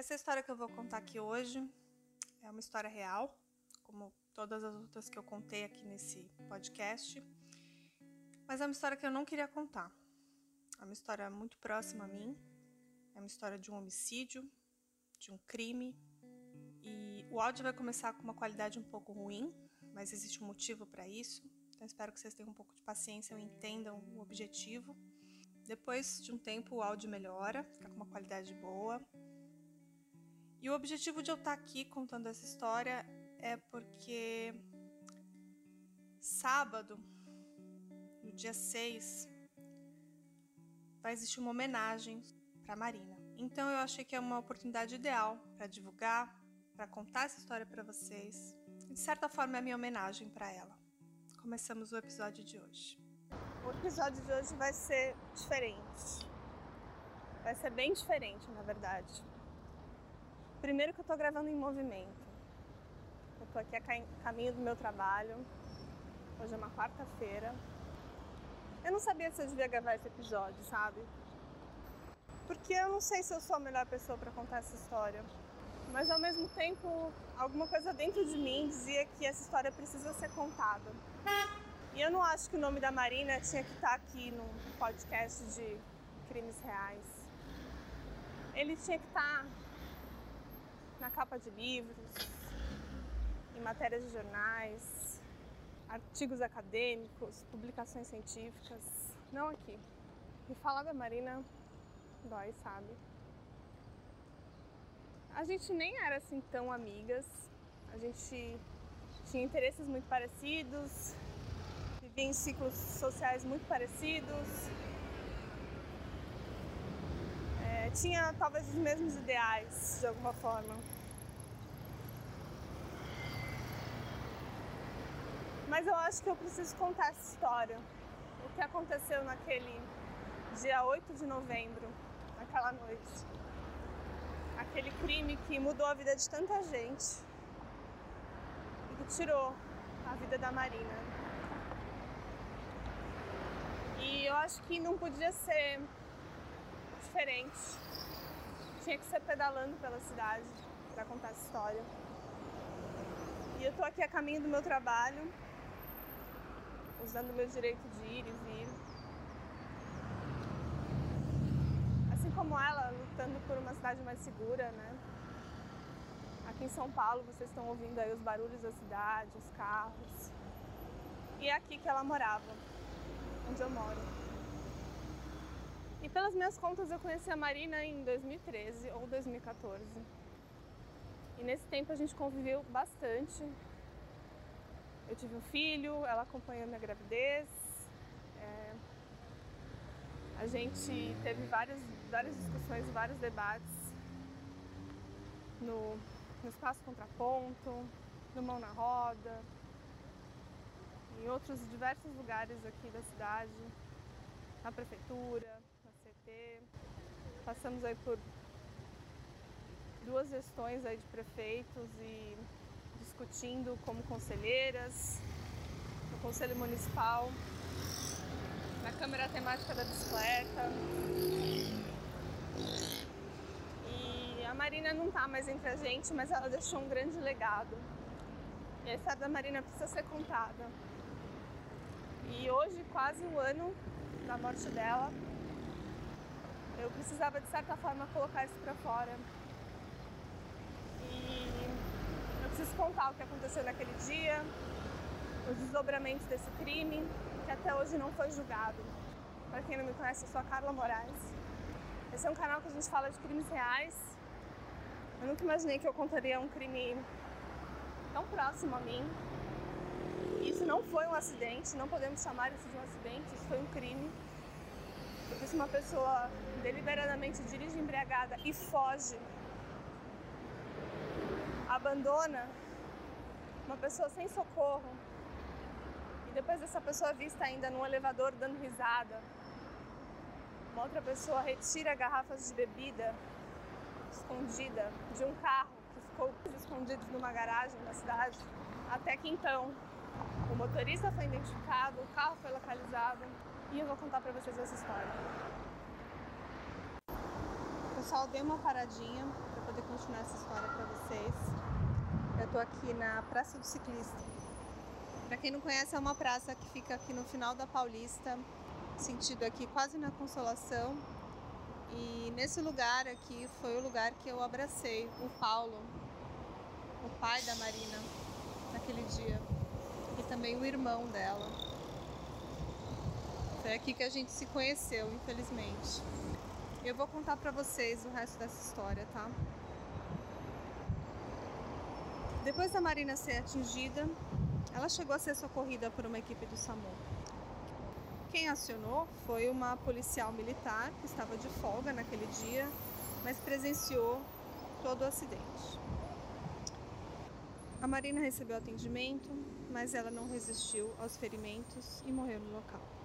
Essa história que eu vou contar aqui hoje é uma história real, como todas as outras que eu contei aqui nesse podcast, mas é uma história que eu não queria contar. É uma história muito próxima a mim, é uma história de um homicídio, de um crime, e o áudio vai começar com uma qualidade um pouco ruim, mas existe um motivo para isso, então espero que vocês tenham um pouco de paciência e entendam o objetivo. Depois de um tempo, o áudio melhora, fica com uma qualidade boa. E o objetivo de eu estar aqui contando essa história é porque sábado, no dia 6, vai existir uma homenagem para Marina. Então eu achei que é uma oportunidade ideal para divulgar, para contar essa história para vocês. De certa forma é a minha homenagem para ela. Começamos o episódio de hoje. O episódio de hoje vai ser diferente. Vai ser bem diferente, na verdade. Primeiro que eu tô gravando em movimento. Eu tô aqui a caminho do meu trabalho. Hoje é uma quarta-feira. Eu não sabia se eu devia gravar esse episódio, sabe? Porque eu não sei se eu sou a melhor pessoa para contar essa história. Mas ao mesmo tempo, alguma coisa dentro de mim dizia que essa história precisa ser contada. E eu não acho que o nome da Marina tinha que estar aqui no podcast de crimes reais. Ele tinha que estar na capa de livros, em matérias de jornais, artigos acadêmicos, publicações científicas, não aqui. E falar da Marina dói, sabe? A gente nem era assim tão amigas, a gente tinha interesses muito parecidos, vivia em ciclos sociais muito parecidos, tinha talvez os mesmos ideais de alguma forma. Mas eu acho que eu preciso contar essa história. O que aconteceu naquele dia 8 de novembro, naquela noite. Aquele crime que mudou a vida de tanta gente e que tirou a vida da Marina. E eu acho que não podia ser diferente. Tinha que ser pedalando pela cidade para contar essa história. E eu tô aqui a caminho do meu trabalho, usando o meu direito de ir e vir. Assim como ela, lutando por uma cidade mais segura, né? Aqui em São Paulo vocês estão ouvindo aí os barulhos da cidade, os carros. E é aqui que ela morava, onde eu moro. E pelas minhas contas eu conheci a Marina em 2013 ou 2014. E nesse tempo a gente conviveu bastante. Eu tive um filho, ela acompanhou minha gravidez. É... A gente teve várias, várias discussões, vários debates no, no Espaço Contraponto, no Mão na Roda, em outros diversos lugares aqui da cidade, na prefeitura. Passamos aí por duas gestões aí de prefeitos e discutindo como conselheiras no Conselho Municipal, na Câmara Temática da Bicicleta. E a Marina não está mais entre a gente, mas ela deixou um grande legado. E a história da Marina precisa ser contada. E hoje, quase um ano da morte dela, eu precisava de certa forma colocar isso para fora. E eu preciso contar o que aconteceu naquele dia, os desdobramentos desse crime, que até hoje não foi julgado. Para quem não me conhece, eu sou a Carla Moraes. Esse é um canal que a gente fala de crimes reais. Eu nunca imaginei que eu contaria um crime tão próximo a mim. Isso não foi um acidente, não podemos chamar isso de um acidente, isso foi um crime. Porque se uma pessoa deliberadamente dirige embriagada e foge, abandona uma pessoa sem socorro, e depois dessa pessoa vista ainda num elevador dando risada, uma outra pessoa retira garrafas de bebida escondida de um carro que ficou escondido numa garagem na cidade, até que então o motorista foi identificado, o carro foi localizado e eu vou contar para vocês essa história. Pessoal, dei uma paradinha para poder continuar essa história para vocês. Eu estou aqui na Praça do Ciclista. Para quem não conhece, é uma praça que fica aqui no final da Paulista, sentido aqui quase na Consolação. E nesse lugar aqui foi o lugar que eu abracei o Paulo, o pai da Marina, naquele dia, e também o irmão dela. Foi aqui que a gente se conheceu, infelizmente. Eu vou contar para vocês o resto dessa história, tá? Depois da Marina ser atingida, ela chegou a ser socorrida por uma equipe do SAMU. Quem acionou foi uma policial militar que estava de folga naquele dia, mas presenciou todo o acidente. A Marina recebeu atendimento, mas ela não resistiu aos ferimentos e morreu no local.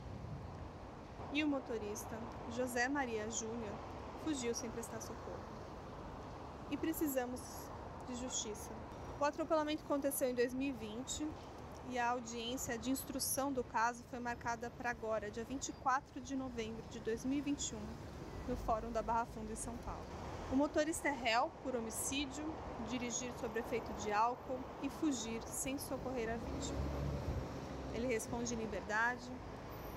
E o motorista, José Maria Júnior, fugiu sem prestar socorro. E precisamos de justiça. O atropelamento aconteceu em 2020 e a audiência de instrução do caso foi marcada para agora, dia 24 de novembro de 2021, no Fórum da Barra Funda em São Paulo. O motorista é réu por homicídio, dirigir sob efeito de álcool e fugir sem socorrer a vítima. Ele responde em liberdade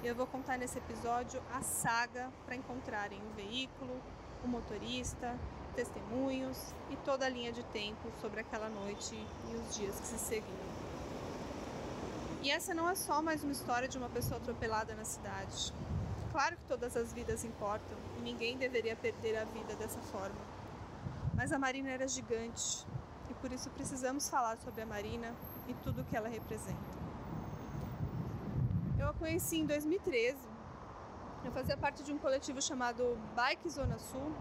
eu vou contar nesse episódio a saga para encontrarem o veículo, o motorista, testemunhos e toda a linha de tempo sobre aquela noite e os dias que se seguiram. E essa não é só mais uma história de uma pessoa atropelada na cidade. Claro que todas as vidas importam e ninguém deveria perder a vida dessa forma. Mas a Marina era gigante e por isso precisamos falar sobre a Marina e tudo o que ela representa. Conheci em 2013. Eu fazia parte de um coletivo chamado Bike Zona Sul,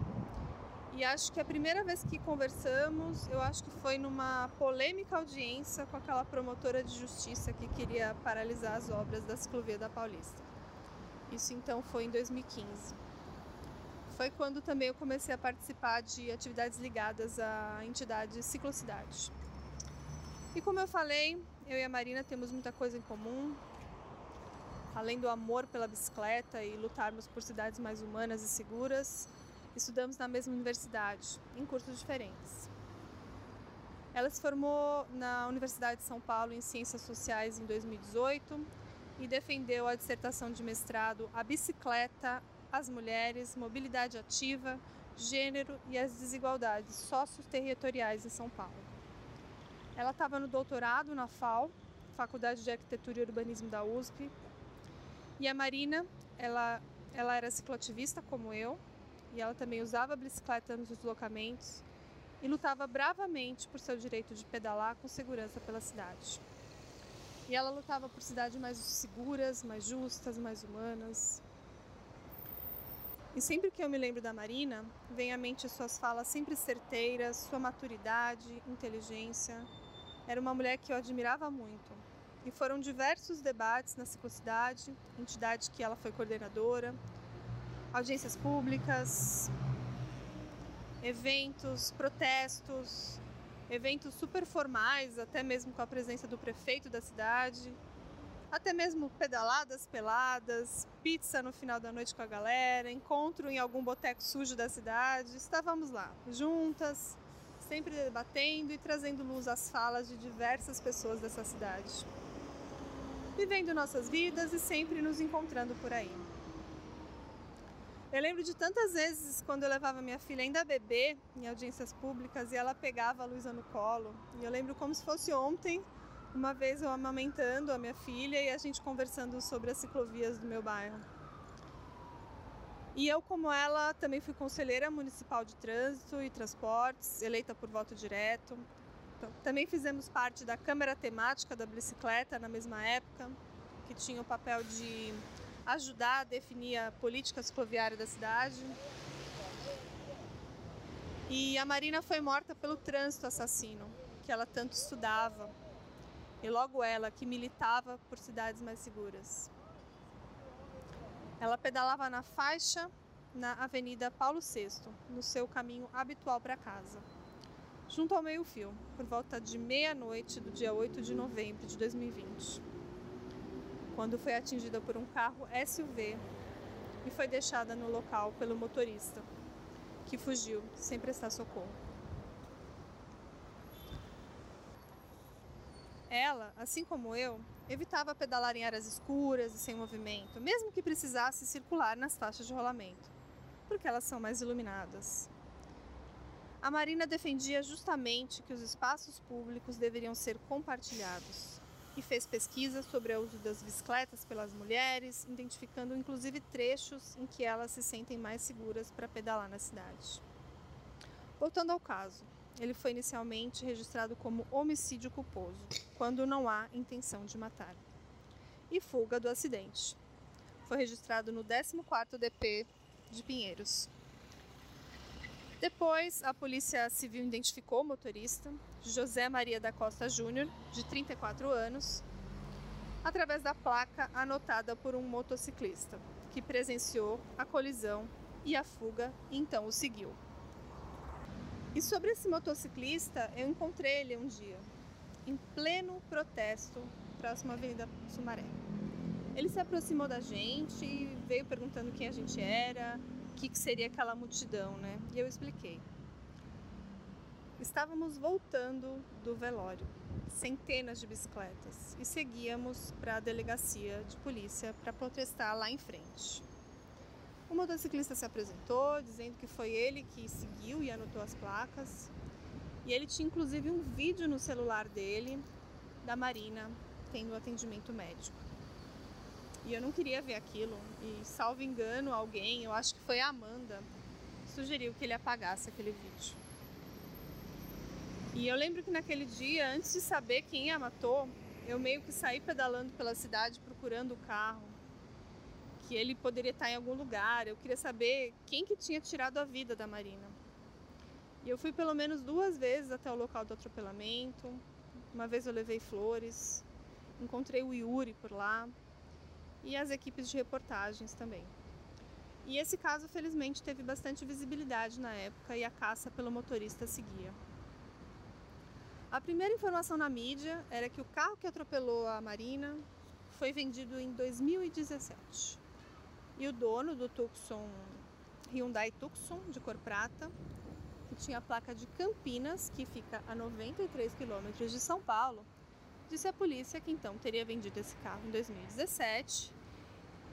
e acho que a primeira vez que conversamos, eu acho que foi numa polêmica audiência com aquela promotora de justiça que queria paralisar as obras da ciclovia da Paulista. Isso então foi em 2015. Foi quando também eu comecei a participar de atividades ligadas à entidade Ciclocidade. E como eu falei, eu e a Marina temos muita coisa em comum. Além do amor pela bicicleta e lutarmos por cidades mais humanas e seguras, Estudamos na mesma universidade, em cursos diferentes. Ela se formou na Universidade de São Paulo em Ciências Sociais em 2018 e defendeu a dissertação de mestrado A Bicicleta, as Mulheres, Mobilidade Ativa, Gênero e as Desigualdades Socioterritoriais em São Paulo. Ela estava no doutorado na FAO, Faculdade de Arquitetura e Urbanismo da USP. E a Marina, ela, ela era cicloativista como eu, e ela também usava a bicicleta nos deslocamentos e lutava bravamente por seu direito de pedalar com segurança pela cidade. E ela lutava por cidades mais seguras, mais justas, mais humanas. E sempre que eu me lembro da Marina, vem à mente suas falas sempre certeiras, sua maturidade, inteligência. Era uma mulher que eu admirava muito. E foram diversos debates na ciclocidade, entidade que ela foi coordenadora, audiências públicas, eventos, protestos, eventos super formais, até mesmo com a presença do prefeito da cidade, até mesmo pedaladas peladas, pizza no final da noite com a galera, encontro em algum boteco sujo da cidade. Estávamos lá, juntas, sempre debatendo e trazendo luz às falas de diversas pessoas dessa cidade. Vivendo nossas vidas e sempre nos encontrando por aí. Eu lembro de tantas vezes quando eu levava minha filha ainda bebê em audiências públicas e ela pegava a Luísa no colo. E eu lembro como se fosse ontem, uma vez eu amamentando a minha filha e a gente conversando sobre as ciclovias do meu bairro. E eu, como ela, também fui conselheira municipal de trânsito e transportes, eleita por voto direto. Então, também fizemos parte da Câmara Temática da Bicicleta na mesma época, que tinha o papel de ajudar a definir a política cicloviária da cidade. E a Marina foi morta pelo trânsito assassino, que ela tanto estudava. E logo ela, que militava por cidades mais seguras. Ela pedalava na faixa na Avenida Paulo VI, no seu caminho habitual para casa, junto ao meio-fio, por volta de meia-noite do dia 8 de novembro de 2020, quando foi atingida por um carro SUV e foi deixada no local pelo motorista, que fugiu sem prestar socorro. Ela, assim como eu, evitava pedalar em áreas escuras e sem movimento, mesmo que precisasse circular nas faixas de rolamento, porque elas são mais iluminadas. A Marina defendia justamente que os espaços públicos deveriam ser compartilhados e fez pesquisas sobre o uso das bicicletas pelas mulheres, identificando inclusive trechos em que elas se sentem mais seguras para pedalar na cidade. Voltando ao caso, ele foi inicialmente registrado como homicídio culposo, quando não há intenção de matar. E fuga do acidente. Foi registrado no 14º DP de Pinheiros. Depois, a Polícia Civil identificou o motorista, José Maria da Costa Júnior, de 34 anos, através da placa anotada por um motociclista, que presenciou a colisão e a fuga e então o seguiu. E sobre esse motociclista, eu encontrei ele um dia, em pleno protesto, próximo à Avenida Sumaré. Ele se aproximou da gente veio perguntando quem a gente era, que, que seria aquela multidão, né? E eu expliquei. Estávamos voltando do velório, centenas de bicicletas, e seguíamos para a delegacia de polícia para protestar lá em frente. O motociclista se apresentou, dizendo que foi ele que seguiu e anotou as placas. E ele tinha inclusive um vídeo no celular dele da Marina tendo atendimento médico. E eu não queria ver aquilo. E salvo engano, alguém, eu acho que foi a Amanda, sugeriu que ele apagasse aquele vídeo. E eu lembro que naquele dia, antes de saber quem a matou, eu meio que saí pedalando pela cidade procurando o carro que ele poderia estar em algum lugar. Eu queria saber quem que tinha tirado a vida da Marina. E eu fui pelo menos duas vezes até o local do atropelamento. Uma vez eu levei flores, encontrei o Yuri por lá e as equipes de reportagens também. E esse caso, felizmente, teve bastante visibilidade na época e a caça pelo motorista seguia. A primeira informação na mídia era que o carro que atropelou a Marina foi vendido em 2017 e o dono do Tucson, Hyundai Tucson de cor prata, que tinha a placa de Campinas, que fica a 93 quilômetros de São Paulo, disse à polícia que então teria vendido esse carro em 2017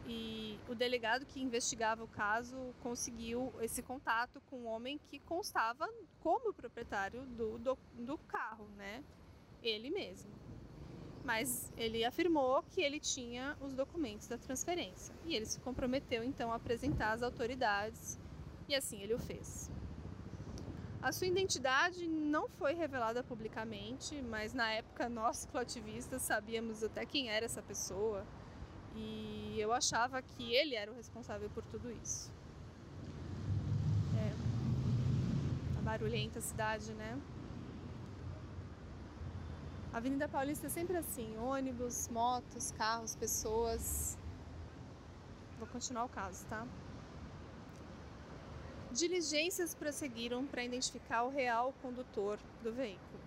e o delegado que investigava o caso conseguiu esse contato com um homem que constava como proprietário do, do, do carro, né? Ele mesmo mas ele afirmou que ele tinha os documentos da transferência e ele se comprometeu então a apresentar às autoridades e assim ele o fez. A sua identidade não foi revelada publicamente, mas na época nós cicloativistas sabíamos até quem era essa pessoa e eu achava que ele era o responsável por tudo isso. É, a barulhenta cidade, né? A Avenida Paulista é sempre assim: ônibus, motos, carros, pessoas. Vou continuar o caso, tá? Diligências prosseguiram para identificar o real condutor do veículo.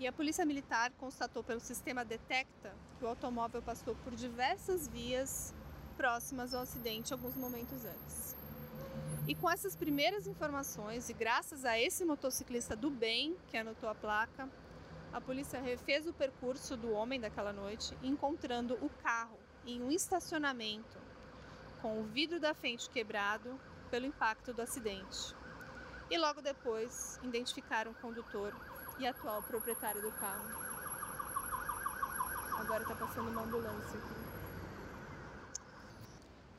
E a Polícia Militar constatou pelo sistema Detecta que o automóvel passou por diversas vias próximas ao acidente alguns momentos antes. E com essas primeiras informações, e graças a esse motociclista do bem que anotou a placa, a polícia refez o percurso do homem daquela noite, encontrando o carro em um estacionamento, com o vidro da frente quebrado pelo impacto do acidente. E logo depois identificaram o condutor e atual proprietário do carro. Agora está passando uma ambulância aqui.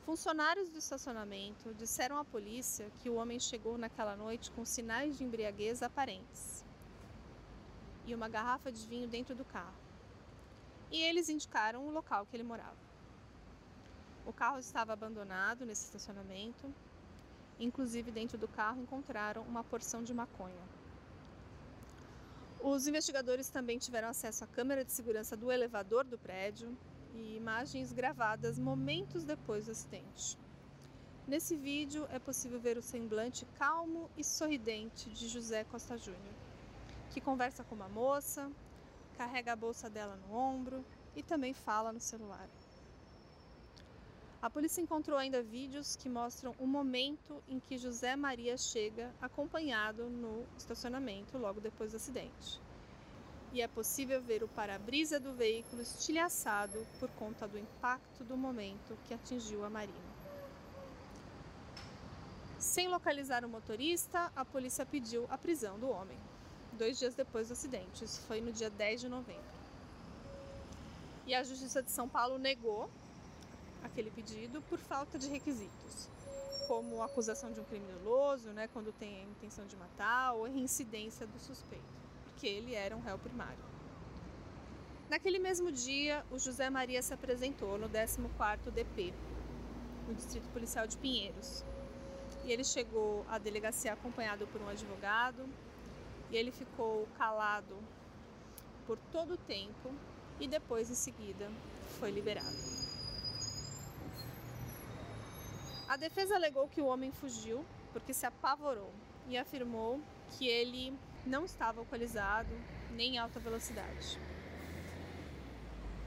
Funcionários do estacionamento disseram à polícia que o homem chegou naquela noite com sinais de embriaguez aparentes e uma garrafa de vinho dentro do carro. E eles indicaram o local que ele morava. O carro estava abandonado nesse estacionamento. Inclusive, dentro do carro encontraram uma porção de maconha. Os investigadores também tiveram acesso à câmera de segurança do elevador do prédio e imagens gravadas momentos depois do acidente. Nesse vídeo é possível ver o semblante calmo e sorridente de José Costa Júnior que conversa com uma moça, carrega a bolsa dela no ombro e também fala no celular. A polícia encontrou ainda vídeos que mostram o momento em que José Maria chega acompanhado no estacionamento logo depois do acidente. e é possível ver o para-brisa do veículo estilhaçado por conta do impacto do momento que atingiu a Marina. Sem localizar o motorista, a polícia pediu a prisão do homem, dois dias depois do acidente. Isso foi no dia 10 de novembro. E a Justiça de São Paulo negou aquele pedido por falta de requisitos, como acusação de um criminoso, né, quando tem a intenção de matar, ou reincidência do suspeito, porque ele era um réu primário. Naquele mesmo dia, o José Maria se apresentou no 14º DP, no Distrito Policial de Pinheiros, e ele chegou à delegacia acompanhado por um advogado e ele ficou calado por todo o tempo e depois em seguida foi liberado. A defesa alegou que o homem fugiu porque se apavorou e afirmou que ele não estava alcoolizado nem em alta velocidade.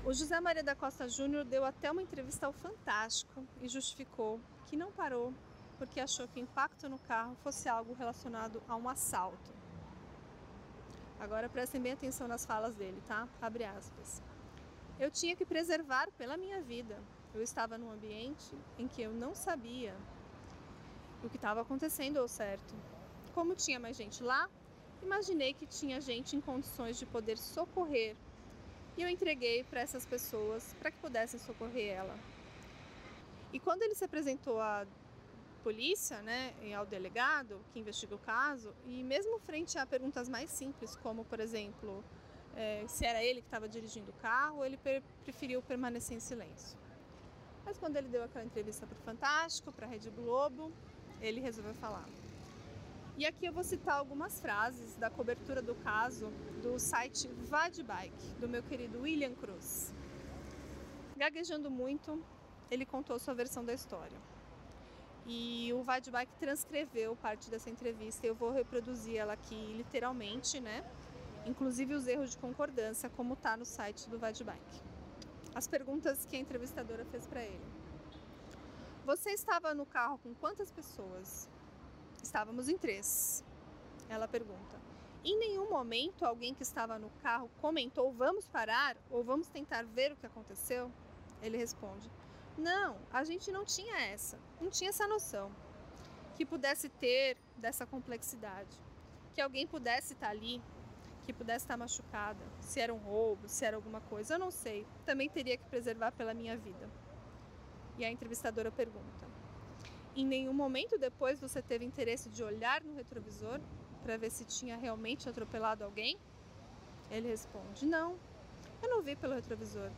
O José Maria da Costa Júnior deu até uma entrevista ao Fantástico e justificou que não parou porque achou que o impacto no carro fosse algo relacionado a um assalto. Agora prestem bem atenção nas falas dele, tá? Abre aspas. Eu tinha que preservar pela minha vida. Eu estava num ambiente em que eu não sabia o que estava acontecendo ou certo. Como tinha mais gente lá, imaginei que tinha gente em condições de poder socorrer e eu entreguei para essas pessoas para que pudessem socorrer ela. E quando ele se apresentou à polícia, né, e ao delegado que investiga o caso, e mesmo frente a perguntas mais simples, como por exemplo, é, se era ele que estava dirigindo o carro, ele preferiu permanecer em silêncio. Mas quando ele deu aquela entrevista para o Fantástico, para a Rede Globo, ele resolveu falar. E aqui eu vou citar algumas frases da cobertura do caso do site Vadbike, do meu querido William Cruz. Gaguejando muito, ele contou sua versão da história. E o Vadbike transcreveu parte dessa entrevista e eu vou reproduzir ela aqui literalmente, né? Inclusive os erros de concordância, como está no site do Vadbike. As perguntas que a entrevistadora fez para ele. Você estava no carro com quantas pessoas? Estávamos em três. Ela pergunta. Em nenhum momento alguém que estava no carro comentou vamos parar ou vamos tentar ver o que aconteceu? Ele responde: não, a gente não tinha essa, não tinha essa noção que pudesse ter dessa complexidade, que alguém pudesse estar ali, que pudesse estar machucada, se era um roubo, se era alguma coisa, eu não sei. Também teria que preservar pela minha vida. E a entrevistadora pergunta: Em nenhum momento depois você teve interesse de olhar no retrovisor para ver se tinha realmente atropelado alguém? Ele responde: Não, eu não vi pelo retrovisor.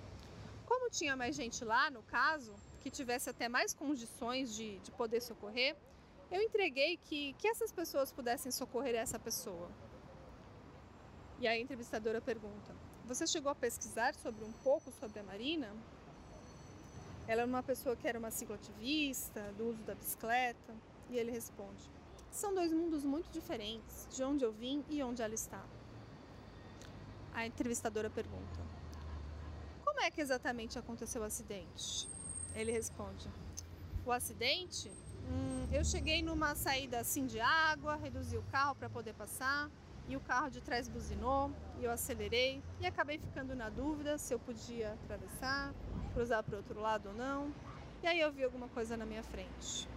Como tinha mais gente lá, no caso, que tivesse até mais condições de, de poder socorrer, eu entreguei que, que essas pessoas pudessem socorrer essa pessoa. E a entrevistadora pergunta: Você chegou a pesquisar sobre um pouco sobre a Marina? Ela era uma pessoa que era uma cicloativista, do uso da bicicleta, e ele responde: São dois mundos muito diferentes, de onde eu vim e onde ela está. A entrevistadora pergunta: como é que exatamente aconteceu o acidente? Ele responde: O acidente? Hum, eu cheguei numa saída assim de água, reduzi o carro para poder passar e o carro de trás buzinou e eu acelerei e acabei ficando na dúvida se eu podia atravessar, cruzar para o outro lado ou não. E aí eu vi alguma coisa na minha frente.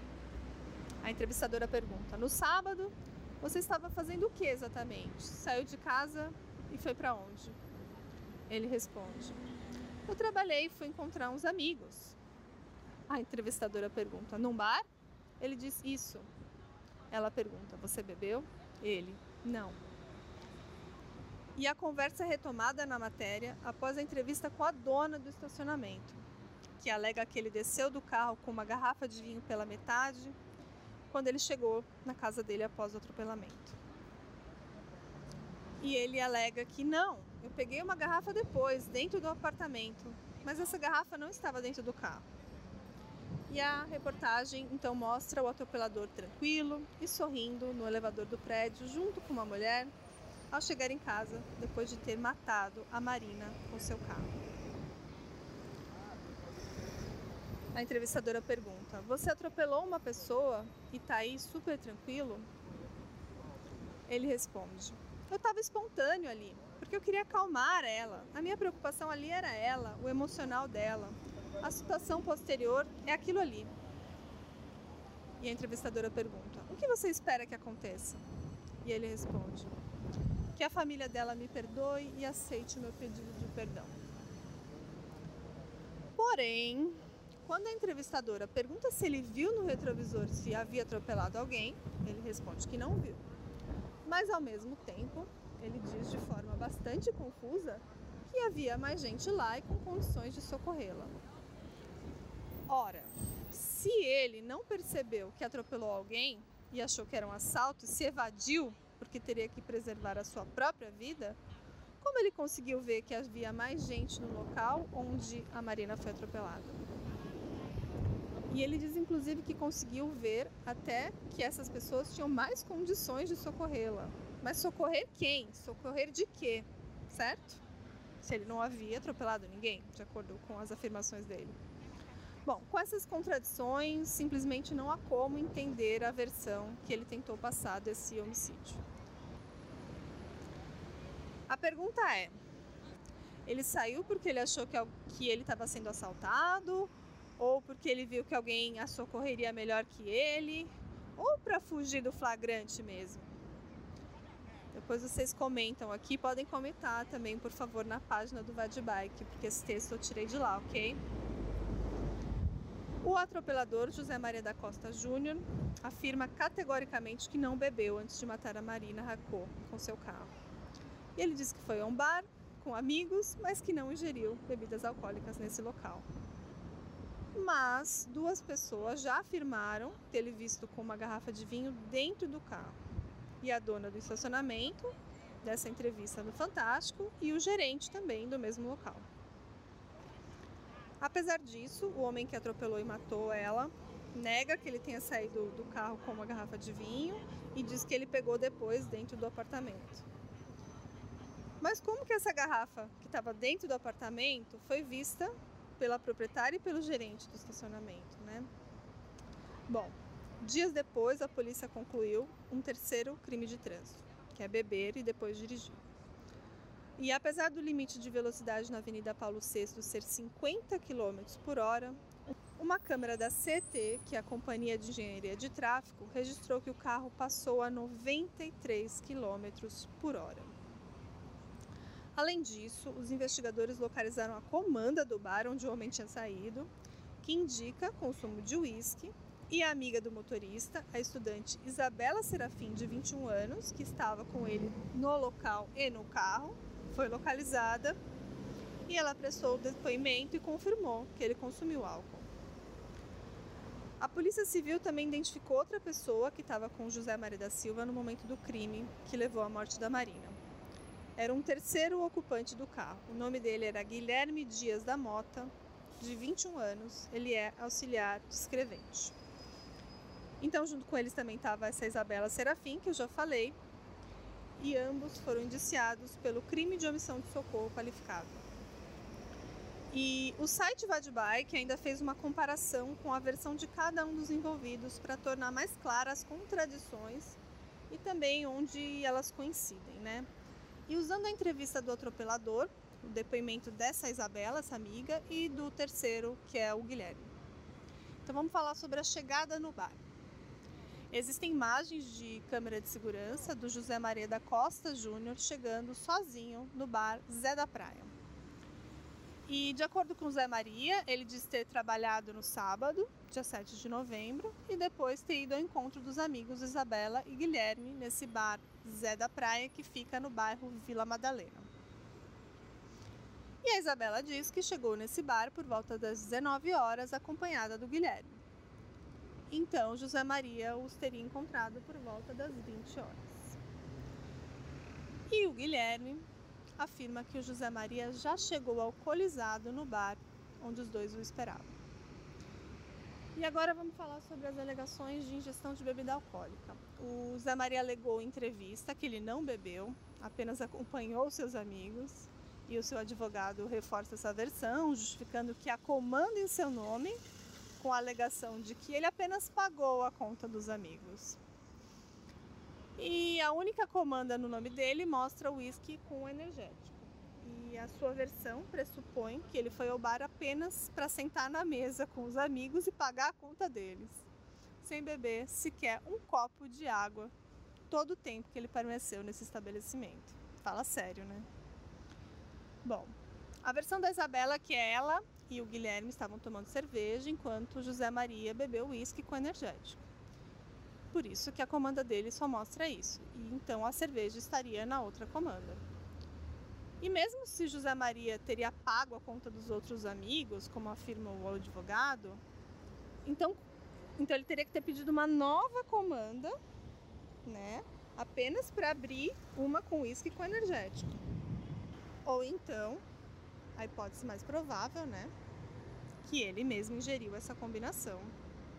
A entrevistadora pergunta: No sábado, você estava fazendo o que exatamente? Saiu de casa e foi para onde? Ele responde: eu trabalhei e fui encontrar uns amigos. A entrevistadora pergunta: Num bar? Ele diz: Isso. Ela pergunta: Você bebeu? Ele: Não. E a conversa é retomada na matéria após a entrevista com a dona do estacionamento, que alega que ele desceu do carro com uma garrafa de vinho pela metade quando ele chegou na casa dele após o atropelamento. E ele alega que não, eu peguei uma garrafa depois, dentro do apartamento, mas essa garrafa não estava dentro do carro. E a reportagem então mostra o atropelador tranquilo e sorrindo no elevador do prédio junto com uma mulher ao chegar em casa depois de ter matado a Marina com seu carro. A entrevistadora pergunta: Você atropelou uma pessoa e está aí super tranquilo? Ele responde: Eu estava espontâneo ali, porque eu queria acalmar ela. A minha preocupação ali era ela, o emocional dela. A situação posterior é aquilo ali. E a entrevistadora pergunta: O que você espera que aconteça? E ele responde: Que a família dela me perdoe e aceite o meu pedido de perdão. Porém, quando a entrevistadora pergunta se ele viu no retrovisor se havia atropelado alguém, ele responde que não viu. Mas ao mesmo tempo, ele diz de forma bastante confusa que havia mais gente lá e com condições de socorrê-la. Ora, se ele não percebeu que atropelou alguém e achou que era um assalto e se evadiu porque teria que preservar a sua própria vida, como ele conseguiu ver que havia mais gente no local onde a Marina foi atropelada? E ele diz inclusive que conseguiu ver até que essas pessoas tinham mais condições de socorrê-la. Mas socorrer quem? Socorrer de quê? Certo? Se ele não havia atropelado ninguém, de acordo com as afirmações dele. Bom, com essas contradições, simplesmente não há como entender a versão que ele tentou passar desse homicídio. A pergunta é: ele saiu porque ele achou que ele estava sendo assaltado ou porque ele viu que alguém a socorreria melhor que ele, ou para fugir do flagrante mesmo. Depois vocês comentam aqui, podem comentar também, por favor, na página do Vadbike, porque esse texto eu tirei de lá, ok? O atropelador José Maria da Costa Júnior afirma categoricamente que não bebeu antes de matar a Marina Racô com seu carro. E ele diz que foi a um bar com amigos, mas que não ingeriu bebidas alcoólicas nesse local mas duas pessoas já afirmaram tê-lo visto com uma garrafa de vinho dentro do carro. E a dona do estacionamento dessa entrevista no Fantástico e o gerente também do mesmo local. Apesar disso, o homem que atropelou e matou ela nega que ele tenha saído do carro com uma garrafa de vinho e diz que ele pegou depois dentro do apartamento. Mas como que essa garrafa que estava dentro do apartamento foi vista pela proprietária e pelo gerente do estacionamento, né? Bom, dias depois a polícia concluiu um terceiro crime de trânsito, que é beber e depois dirigir. E apesar do limite de velocidade na Avenida Paulo VI ser 50 km por hora, uma câmera da CT, que é a Companhia de Engenharia de Tráfego, registrou que o carro passou a 93 km por hora. Além disso, os investigadores localizaram a comanda do bar onde o homem tinha saído, que indica consumo de uísque, e a amiga do motorista, a estudante Isabela Serafim, de 21 anos, que estava com ele no local e no carro, foi localizada e ela prestou o depoimento e confirmou que ele consumiu álcool. A Polícia Civil também identificou outra pessoa que estava com José Maria da Silva no momento do crime que levou à morte da Marina era um terceiro ocupante do carro. O nome dele era Guilherme Dias da Mota, de 21 anos. Ele é auxiliar de escrevente. Então, junto com eles também estava essa Isabela Serafim, que eu já falei, e ambos foram indiciados pelo crime de omissão de socorro qualificado. E o site Vadbike ainda fez uma comparação com a versão de cada um dos envolvidos para tornar mais claras as contradições e também onde elas coincidem, né? E usando a entrevista do atropelador, o depoimento dessa Isabela, essa amiga, e do terceiro, que é o Guilherme. Então vamos falar sobre a chegada no bar. Existem imagens de câmera de segurança do José Maria da Costa Júnior chegando sozinho no bar Zé da Praia. E de acordo com Zé Maria, ele diz ter trabalhado no sábado, dia 7 de novembro, e depois ter ido ao encontro dos amigos Isabela e Guilherme nesse bar Zé da Praia que fica no bairro Vila Madalena. E a Isabela diz que chegou nesse bar por volta das 19 horas acompanhada do Guilherme. Então José Maria os teria encontrado por volta das 20 horas. E o Guilherme afirma que o José Maria já chegou alcoolizado no bar onde os dois o esperavam. E agora vamos falar sobre as alegações de ingestão de bebida alcoólica. O Zé Maria alegou em entrevista que ele não bebeu, apenas acompanhou seus amigos e o seu advogado reforça essa versão, justificando que há comando em seu nome, com a alegação de que ele apenas pagou a conta dos amigos. E a única comanda no nome dele mostra o whisky com energético. E a sua versão pressupõe que ele foi ao bar apenas para sentar na mesa com os amigos e pagar a conta deles, sem beber sequer um copo de água todo o tempo que ele permaneceu nesse estabelecimento. Fala sério, né? Bom, a versão da Isabela que é ela e o Guilherme estavam tomando cerveja enquanto José Maria bebeu uísque com energético. Por isso que a comanda dele só mostra isso. E então a cerveja estaria na outra comanda. E mesmo se José Maria teria pago a conta dos outros amigos, como afirma o advogado, então, então ele teria que ter pedido uma nova comanda né? Apenas para abrir uma com uísque com energético. Ou então, a hipótese mais provável, né? Que ele mesmo ingeriu essa combinação,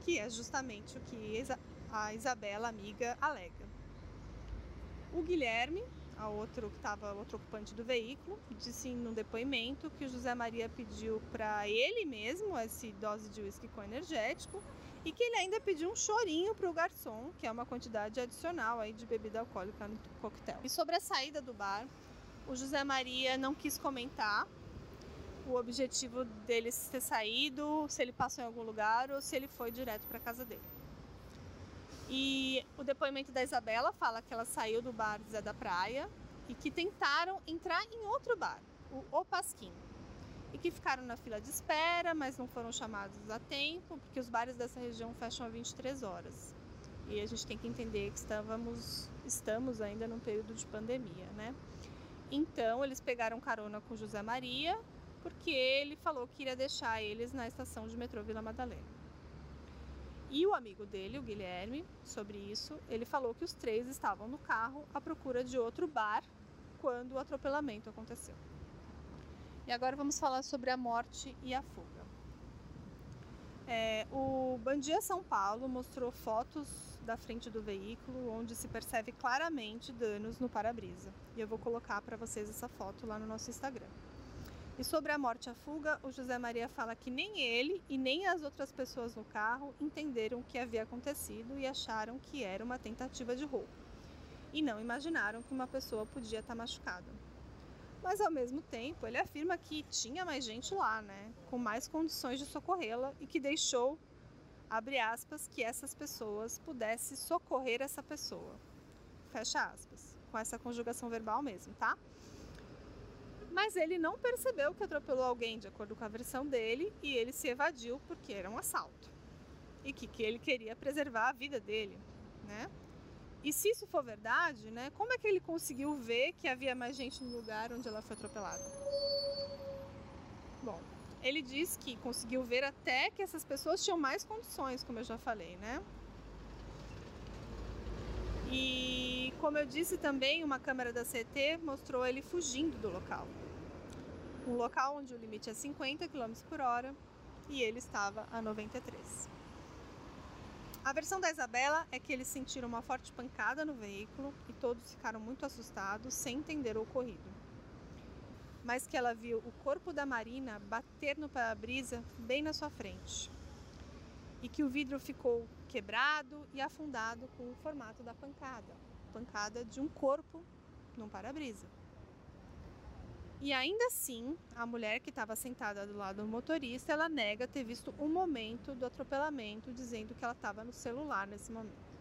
que é justamente o que a Isabela, amiga, alega. O Guilherme, a outro que estava outro ocupante do veículo, disse no depoimento que o José Maria pediu para ele mesmo essa dose de uísque com energético e que ele ainda pediu um chorinho para o garçom, que é uma quantidade adicional aí de bebida alcoólica no coquetel. E sobre a saída do bar, o José Maria não quis comentar o objetivo dele ter saído, se ele passou em algum lugar ou se ele foi direto para casa dele. E o depoimento da Isabela fala que ela saiu do bar Zé da Praia e que tentaram entrar em outro bar, o O Pasquim e que ficaram na fila de espera, mas não foram chamados a tempo, porque os bares dessa região fecham a 23 horas. E a gente tem que entender que estávamos, estamos ainda num período de pandemia, né? Então eles pegaram carona com José Maria, porque ele falou que iria deixar eles na estação de metrô Vila Madalena. E o amigo dele, o Guilherme, sobre isso, ele falou que os três estavam no carro à procura de outro bar quando o atropelamento aconteceu. E agora vamos falar sobre a morte e a fuga. É, o Bandia São Paulo mostrou fotos da frente do veículo onde se percebe claramente danos no para-brisa. E eu vou colocar para vocês essa foto lá no nosso Instagram. E sobre a morte a fuga, o José Maria fala que nem ele e nem as outras pessoas no carro entenderam o que havia acontecido e acharam que era uma tentativa de roubo. E não imaginaram que uma pessoa podia estar machucada mas ao mesmo tempo ele afirma que tinha mais gente lá, né, com mais condições de socorrê-la e que deixou, abre aspas, que essas pessoas pudessem socorrer essa pessoa, fecha aspas, com essa conjugação verbal mesmo, tá? Mas ele não percebeu que atropelou alguém, de acordo com a versão dele, e ele se evadiu porque era um assalto e que, que ele queria preservar a vida dele, né? E se isso for verdade, né, como é que ele conseguiu ver que havia mais gente no lugar onde ela foi atropelada? Bom, ele diz que conseguiu ver até que essas pessoas tinham mais condições, como eu já falei, né? E como eu disse também, uma câmera da CT mostrou ele fugindo do local. Um local onde o limite é 50 km por hora e ele estava a 93. A versão da Isabela é que eles sentiram uma forte pancada no veículo e todos ficaram muito assustados, sem entender o ocorrido. Mas que ela viu o corpo da Marina bater no para-brisa bem na sua frente. E que o vidro ficou quebrado e afundado com o formato da pancada pancada de um corpo num para-brisa. E ainda assim, a mulher que estava sentada do lado do motorista, ela nega ter visto um momento do atropelamento, dizendo que ela estava no celular nesse momento.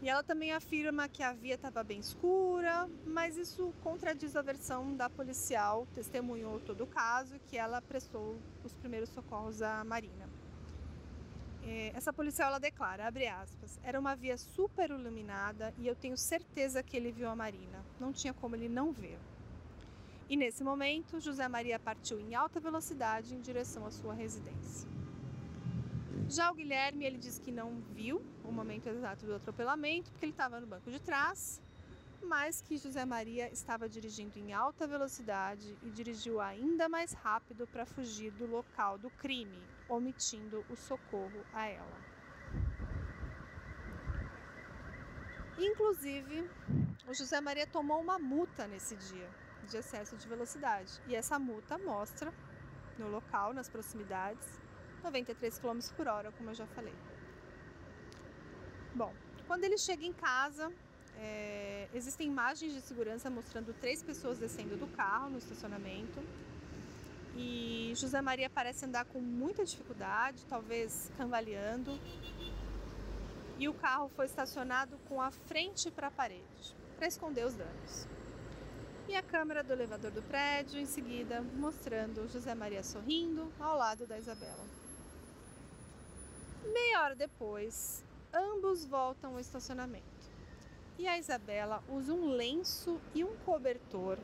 E ela também afirma que a via estava bem escura, mas isso contradiz a versão da policial, testemunhou todo o caso, que ela prestou os primeiros socorros à Marina. É, essa policial ela declara, abre aspas, era uma via super iluminada e eu tenho certeza que ele viu a Marina. Não tinha como ele não ver. E nesse momento, José Maria partiu em alta velocidade em direção à sua residência. Já o Guilherme, ele diz que não viu o momento exato do atropelamento, porque ele estava no banco de trás, mas que José Maria estava dirigindo em alta velocidade e dirigiu ainda mais rápido para fugir do local do crime, omitindo o socorro a ela. Inclusive, o José Maria tomou uma multa nesse dia de excesso de velocidade e essa multa mostra no local, nas proximidades, 93 km por hora, como eu já falei. Bom, Quando ele chega em casa, é, existem imagens de segurança mostrando três pessoas descendo do carro no estacionamento. E José Maria parece andar com muita dificuldade, talvez cambaleando. E o carro foi estacionado com a frente para a parede, para esconder os danos. E a câmera do elevador do prédio, em seguida, mostrando José Maria sorrindo ao lado da Isabela. Meia hora depois, ambos voltam ao estacionamento. E a Isabela usa um lenço e um cobertor,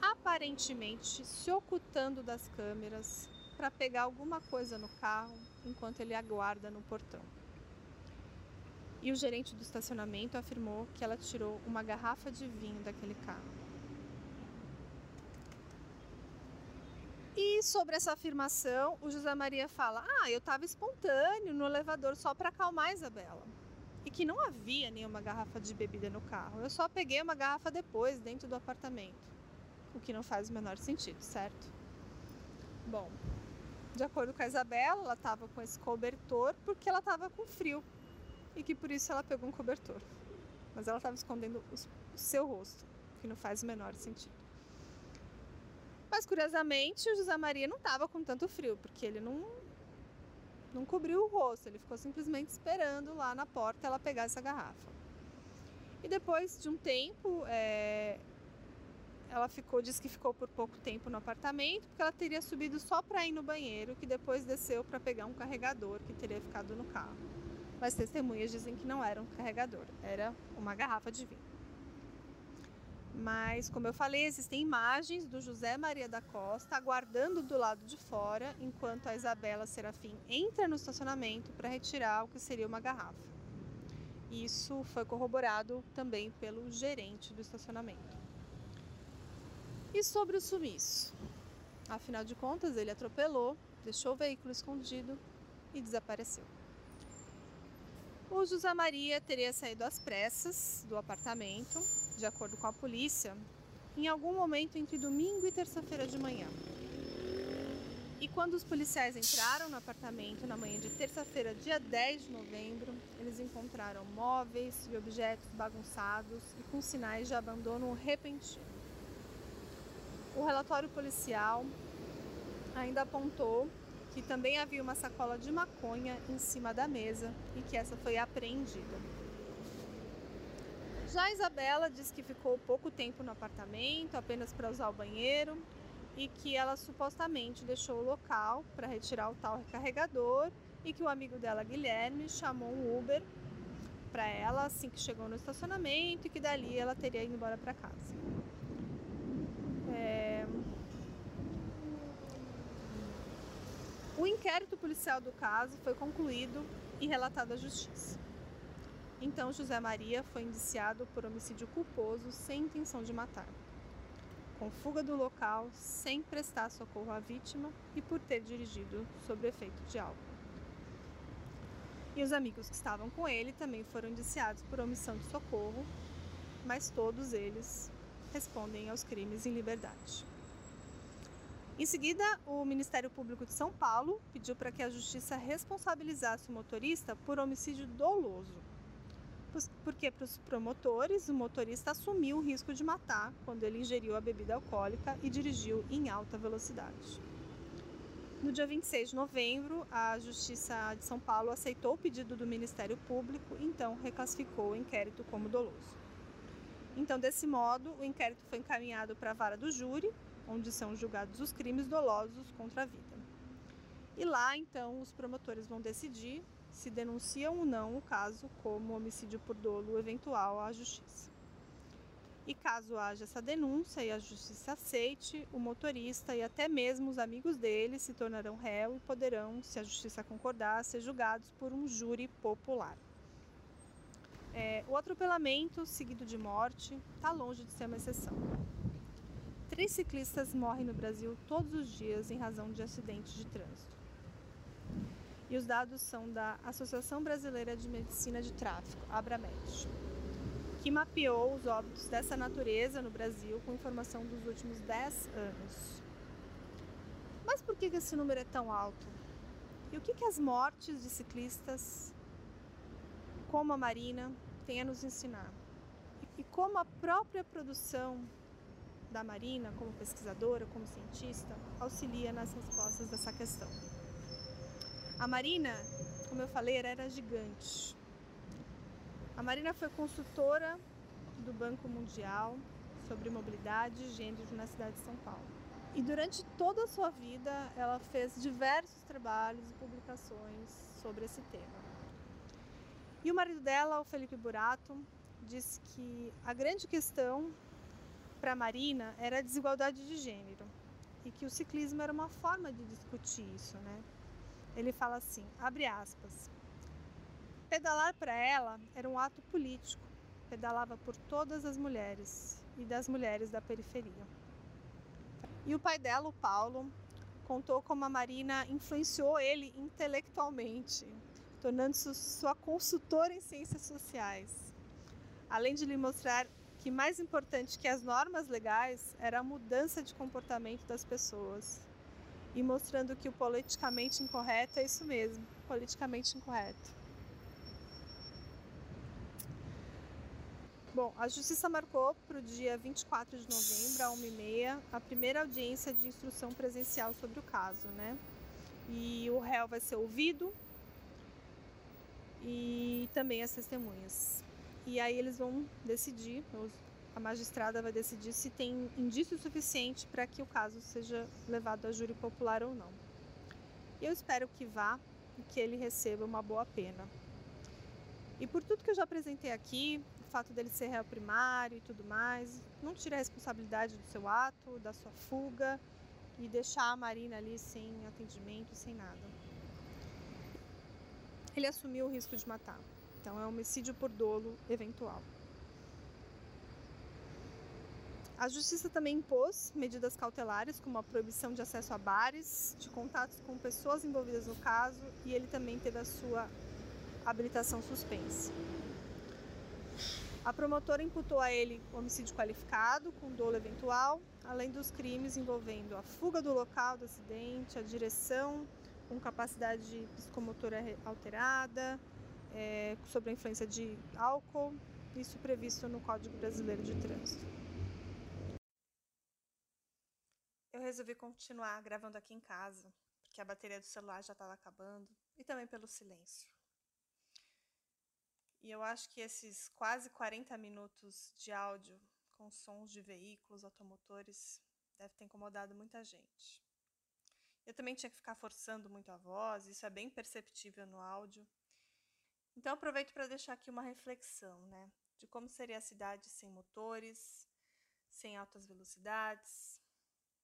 aparentemente se ocultando das câmeras para pegar alguma coisa no carro enquanto ele aguarda no portão. E o gerente do estacionamento afirmou que ela tirou uma garrafa de vinho daquele carro. E sobre essa afirmação, o José Maria fala: Ah, eu estava espontâneo no elevador só para acalmar a Isabela. E que não havia nenhuma garrafa de bebida no carro. Eu só peguei uma garrafa depois, dentro do apartamento. O que não faz o menor sentido, certo? Bom, de acordo com a Isabela, ela estava com esse cobertor porque ela estava com frio. E que por isso ela pegou um cobertor. Mas ela estava escondendo o seu rosto, que não faz o menor sentido. Mas curiosamente, o José Maria não estava com tanto frio, porque ele não não cobriu o rosto, ele ficou simplesmente esperando lá na porta ela pegar essa garrafa. E depois de um tempo, é, ela ficou, disse que ficou por pouco tempo no apartamento, porque ela teria subido só para ir no banheiro, que depois desceu para pegar um carregador que teria ficado no carro. Mas testemunhas dizem que não era um carregador, era uma garrafa de vinho. Mas, como eu falei, existem imagens do José Maria da Costa aguardando do lado de fora, enquanto a Isabela Serafim entra no estacionamento para retirar o que seria uma garrafa. Isso foi corroborado também pelo gerente do estacionamento. E sobre o sumiço? Afinal de contas, ele atropelou, deixou o veículo escondido e desapareceu. O José Maria teria saído às pressas do apartamento de acordo com a polícia, em algum momento entre domingo e terça-feira de manhã. E quando os policiais entraram no apartamento na manhã de terça-feira, dia 10 de novembro, eles encontraram móveis e objetos bagunçados e com sinais de abandono repentino. O relatório policial ainda apontou que também havia uma sacola de maconha em cima da mesa e que essa foi apreendida. Já Isabela diz que ficou pouco tempo no apartamento, apenas para usar o banheiro, e que ela supostamente deixou o local para retirar o tal recarregador e que o amigo dela, Guilherme, chamou um Uber para ela assim que chegou no estacionamento e que dali ela teria ido embora para casa. É... O inquérito policial do caso foi concluído e relatado à justiça. Então José Maria foi indiciado por homicídio culposo sem intenção de matar, com fuga do local sem prestar socorro à vítima e por ter dirigido sob efeito de álcool. E os amigos que estavam com ele também foram indiciados por omissão de socorro, mas todos eles respondem aos crimes em liberdade. Em seguida, o Ministério Público de São Paulo pediu para que a justiça responsabilizasse o motorista por homicídio doloso porque para os promotores o motorista assumiu o risco de matar quando ele ingeriu a bebida alcoólica e dirigiu em alta velocidade. No dia 26 de novembro, a Justiça de São Paulo aceitou o pedido do Ministério Público então reclassificou o inquérito como doloso. Então, desse modo, o inquérito foi encaminhado para a vara do júri, onde são julgados os crimes dolosos contra a vida. E lá, então, os promotores vão decidir se denunciam ou não o caso como homicídio por dolo eventual à justiça. E caso haja essa denúncia e a justiça aceite, o motorista e até mesmo os amigos dele se tornarão réu e poderão, se a justiça concordar, ser julgados por um júri popular. É, o atropelamento seguido de morte está longe de ser uma exceção. Três ciclistas morrem no Brasil todos os dias em razão de acidentes de trânsito e os dados são da Associação Brasileira de Medicina de Tráfico, Abramed, que mapeou os óbitos dessa natureza no Brasil com informação dos últimos 10 anos. Mas por que esse número é tão alto? E o que, que as mortes de ciclistas como a Marina tem a nos ensinar e como a própria produção da Marina, como pesquisadora, como cientista, auxilia nas respostas dessa questão. A Marina, como eu falei, era gigante. A Marina foi consultora do Banco Mundial sobre mobilidade e gênero na cidade de São Paulo. E durante toda a sua vida, ela fez diversos trabalhos e publicações sobre esse tema. E o marido dela, o Felipe Burato, disse que a grande questão para Marina era a desigualdade de gênero e que o ciclismo era uma forma de discutir isso, né? Ele fala assim, abre aspas, pedalar para ela era um ato político, pedalava por todas as mulheres e das mulheres da periferia. E o pai dela, o Paulo, contou como a Marina influenciou ele intelectualmente, tornando-se sua consultora em ciências sociais, além de lhe mostrar que mais importante que as normas legais era a mudança de comportamento das pessoas. E mostrando que o politicamente incorreto é isso mesmo, politicamente incorreto. Bom, a justiça marcou para o dia 24 de novembro, a 1h30, a primeira audiência de instrução presencial sobre o caso, né? E o réu vai ser ouvido e também as testemunhas. E aí eles vão decidir, a magistrada vai decidir se tem indício suficiente para que o caso seja levado a júri popular ou não. Eu espero que vá e que ele receba uma boa pena. E por tudo que eu já apresentei aqui, o fato dele ser réu primário e tudo mais, não tira a responsabilidade do seu ato, da sua fuga e deixar a Marina ali sem atendimento, sem nada. Ele assumiu o risco de matar. Então é homicídio por dolo eventual. A justiça também impôs medidas cautelares, como a proibição de acesso a bares, de contatos com pessoas envolvidas no caso, e ele também teve a sua habilitação suspensa. A promotora imputou a ele homicídio qualificado com dolo eventual, além dos crimes envolvendo a fuga do local do acidente, a direção com capacidade psicomotora alterada, é, sobre a influência de álcool, isso previsto no Código Brasileiro de Trânsito. Eu resolvi continuar gravando aqui em casa, porque a bateria do celular já estava acabando, e também pelo silêncio. E eu acho que esses quase 40 minutos de áudio com sons de veículos automotores deve ter incomodado muita gente. Eu também tinha que ficar forçando muito a voz, isso é bem perceptível no áudio. Então aproveito para deixar aqui uma reflexão, né, de como seria a cidade sem motores, sem altas velocidades.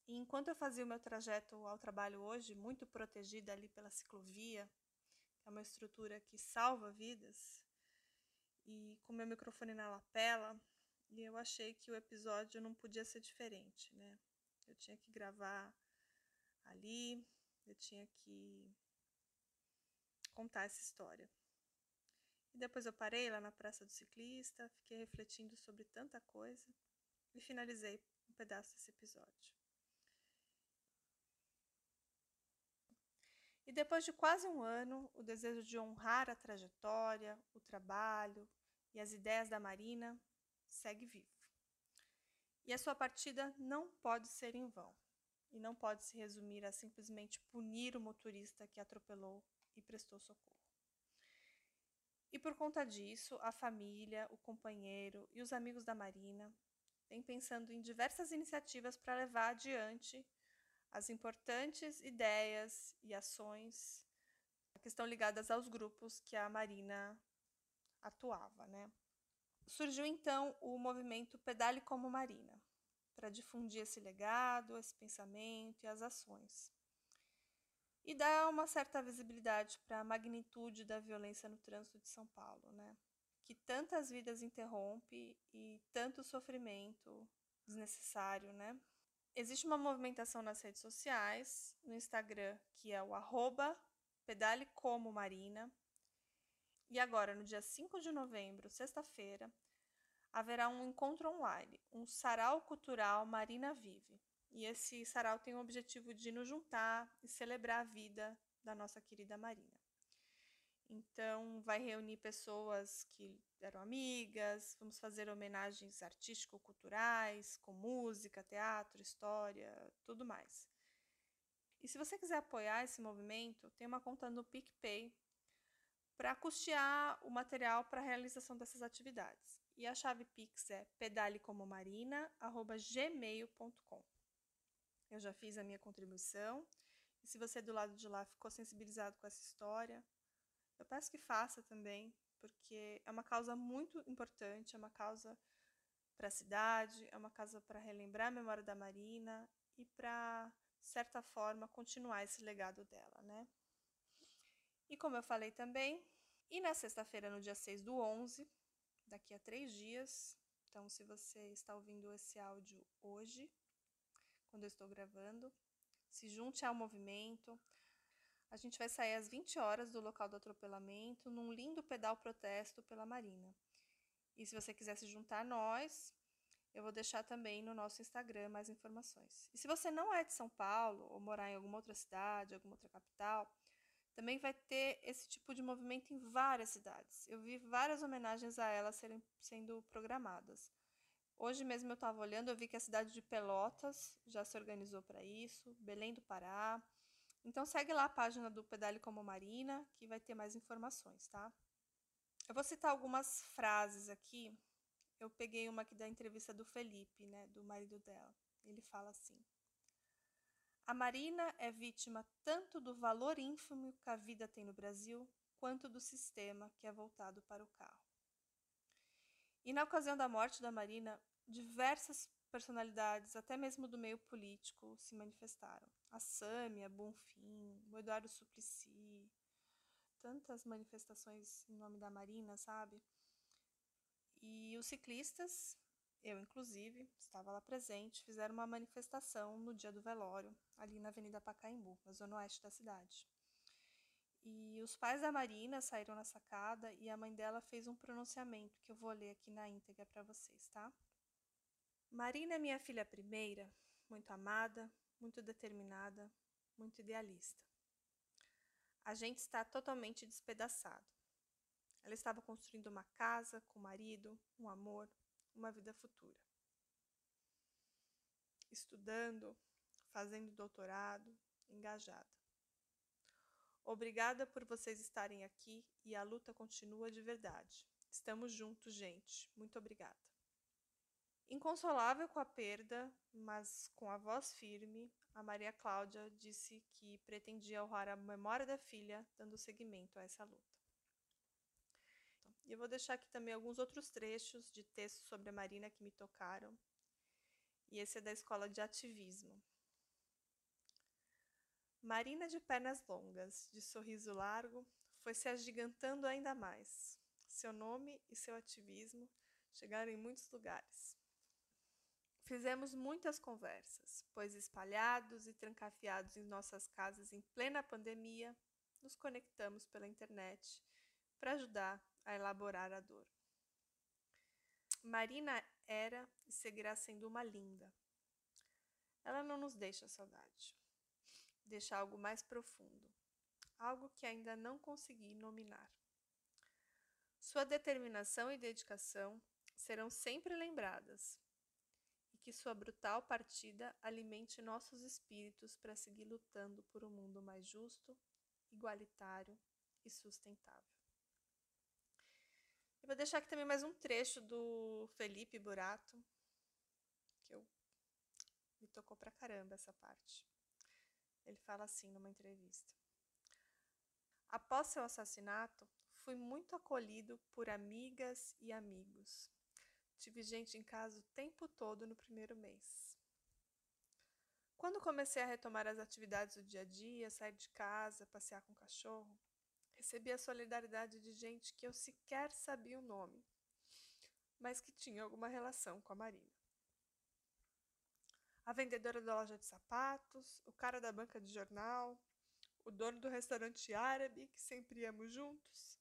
E enquanto eu fazia o meu trajeto ao trabalho hoje, muito protegida ali pela ciclovia, que é uma estrutura que salva vidas, e com meu microfone na lapela, e eu achei que o episódio não podia ser diferente, né? Eu tinha que gravar ali, eu tinha que contar essa história. E depois eu parei lá na Praça do Ciclista, fiquei refletindo sobre tanta coisa e finalizei um pedaço desse episódio. E depois de quase um ano, o desejo de honrar a trajetória, o trabalho e as ideias da Marina segue vivo. E a sua partida não pode ser em vão, e não pode se resumir a simplesmente punir o motorista que atropelou e prestou socorro. E por conta disso, a família, o companheiro e os amigos da Marina vêm pensando em diversas iniciativas para levar adiante as importantes ideias e ações que estão ligadas aos grupos que a Marina atuava, né? Surgiu então o movimento Pedale como Marina, para difundir esse legado, esse pensamento e as ações e dá uma certa visibilidade para a magnitude da violência no trânsito de São Paulo, né? Que tantas vidas interrompe e tanto sofrimento desnecessário, né? Existe uma movimentação nas redes sociais, no Instagram, que é o arroba. E agora, no dia 5 de novembro, sexta-feira, haverá um encontro online, um sarau cultural Marina Vive, e esse sarau tem o objetivo de nos juntar e celebrar a vida da nossa querida Marina. Então, vai reunir pessoas que eram amigas, vamos fazer homenagens artístico-culturais, com música, teatro, história, tudo mais. E se você quiser apoiar esse movimento, tem uma conta no PicPay para custear o material para a realização dessas atividades. E a chave Pix é pedalecomomarina.gmail.com. Eu já fiz a minha contribuição. E se você do lado de lá ficou sensibilizado com essa história, eu peço que faça também, porque é uma causa muito importante, é uma causa para a cidade, é uma causa para relembrar a memória da Marina e para, de certa forma, continuar esse legado dela, né? E como eu falei também, e na sexta-feira, no dia 6 do 11, daqui a três dias, então se você está ouvindo esse áudio hoje, quando eu estou gravando, se junte ao movimento. A gente vai sair às 20 horas do local do atropelamento num lindo pedal protesto pela Marina. E se você quiser se juntar a nós, eu vou deixar também no nosso Instagram mais informações. E se você não é de São Paulo ou morar em alguma outra cidade, alguma outra capital, também vai ter esse tipo de movimento em várias cidades. Eu vi várias homenagens a ela serem, sendo programadas. Hoje mesmo eu estava olhando, eu vi que a cidade de Pelotas já se organizou para isso, Belém do Pará. Então segue lá a página do Pedale como Marina, que vai ter mais informações, tá? Eu vou citar algumas frases aqui. Eu peguei uma aqui da entrevista do Felipe, né, do marido dela. Ele fala assim: a Marina é vítima tanto do valor ínfimo que a vida tem no Brasil, quanto do sistema que é voltado para o carro. E na ocasião da morte da Marina, diversas personalidades, até mesmo do meio político, se manifestaram. A Sâmia, Bonfim, o Eduardo Suplicy, tantas manifestações em nome da Marina, sabe? E os ciclistas eu, inclusive, estava lá presente, fizeram uma manifestação no dia do velório, ali na Avenida Pacaembu, na zona oeste da cidade. E os pais da Marina saíram na sacada e a mãe dela fez um pronunciamento que eu vou ler aqui na íntegra para vocês, tá? Marina é minha filha primeira, muito amada, muito determinada, muito idealista. A gente está totalmente despedaçado. Ela estava construindo uma casa com o marido, um amor, uma vida futura. Estudando, fazendo doutorado, engajada. Obrigada por vocês estarem aqui e a luta continua de verdade. Estamos juntos, gente. Muito obrigada. Inconsolável com a perda, mas com a voz firme, a Maria Cláudia disse que pretendia honrar a memória da filha, dando seguimento a essa luta. E eu vou deixar aqui também alguns outros trechos de textos sobre a Marina que me tocaram. E esse é da Escola de Ativismo. Marina de pernas longas, de sorriso largo, foi se agigantando ainda mais. Seu nome e seu ativismo chegaram em muitos lugares. Fizemos muitas conversas, pois espalhados e trancafiados em nossas casas em plena pandemia, nos conectamos pela internet para ajudar a elaborar a dor. Marina era e seguirá sendo uma linda. Ela não nos deixa saudade. Deixa algo mais profundo, algo que ainda não consegui nominar. Sua determinação e dedicação serão sempre lembradas e que sua brutal partida alimente nossos espíritos para seguir lutando por um mundo mais justo, igualitário e sustentável. Eu vou deixar aqui também mais um trecho do Felipe Burato, que eu me tocou pra caramba essa parte. Ele fala assim numa entrevista: Após seu assassinato, fui muito acolhido por amigas e amigos. Tive gente em casa o tempo todo no primeiro mês. Quando comecei a retomar as atividades do dia a dia, sair de casa, passear com o cachorro, Recebi a solidariedade de gente que eu sequer sabia o nome, mas que tinha alguma relação com a Marina. A vendedora da loja de sapatos, o cara da banca de jornal, o dono do restaurante árabe que sempre íamos juntos.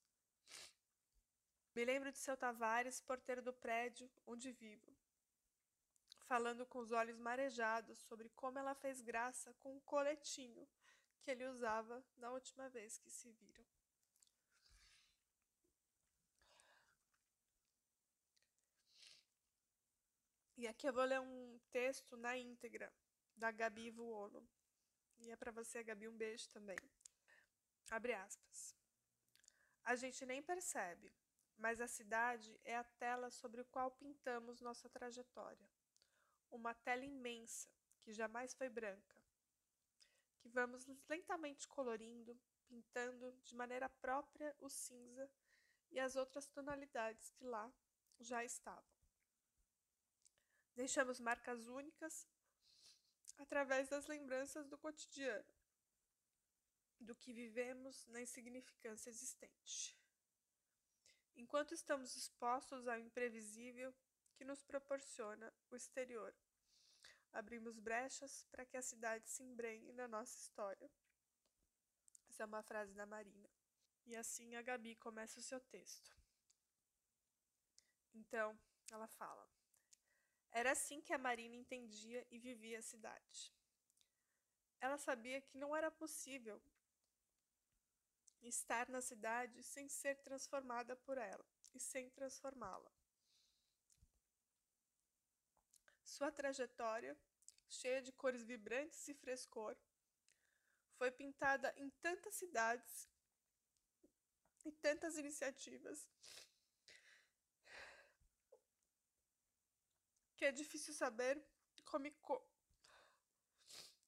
Me lembro de seu Tavares, porteiro do prédio onde vivo, falando com os olhos marejados sobre como ela fez graça com o coletinho que ele usava na última vez que se viram. E aqui eu vou ler um texto na íntegra da Gabi Vuolo. E é para você, Gabi, um beijo também. Abre aspas. A gente nem percebe, mas a cidade é a tela sobre o qual pintamos nossa trajetória. Uma tela imensa, que jamais foi branca, que vamos lentamente colorindo, pintando de maneira própria o cinza e as outras tonalidades que lá já estavam. Deixamos marcas únicas através das lembranças do cotidiano, do que vivemos na insignificância existente. Enquanto estamos expostos ao imprevisível que nos proporciona o exterior, abrimos brechas para que a cidade se embrenhe na nossa história. Essa é uma frase da Marina. E assim a Gabi começa o seu texto. Então, ela fala: Era assim que a Marina entendia e vivia a cidade. Ela sabia que não era possível estar na cidade sem ser transformada por ela e sem transformá-la. Sua trajetória, cheia de cores vibrantes e frescor, foi pintada em tantas cidades e tantas iniciativas que é difícil saber como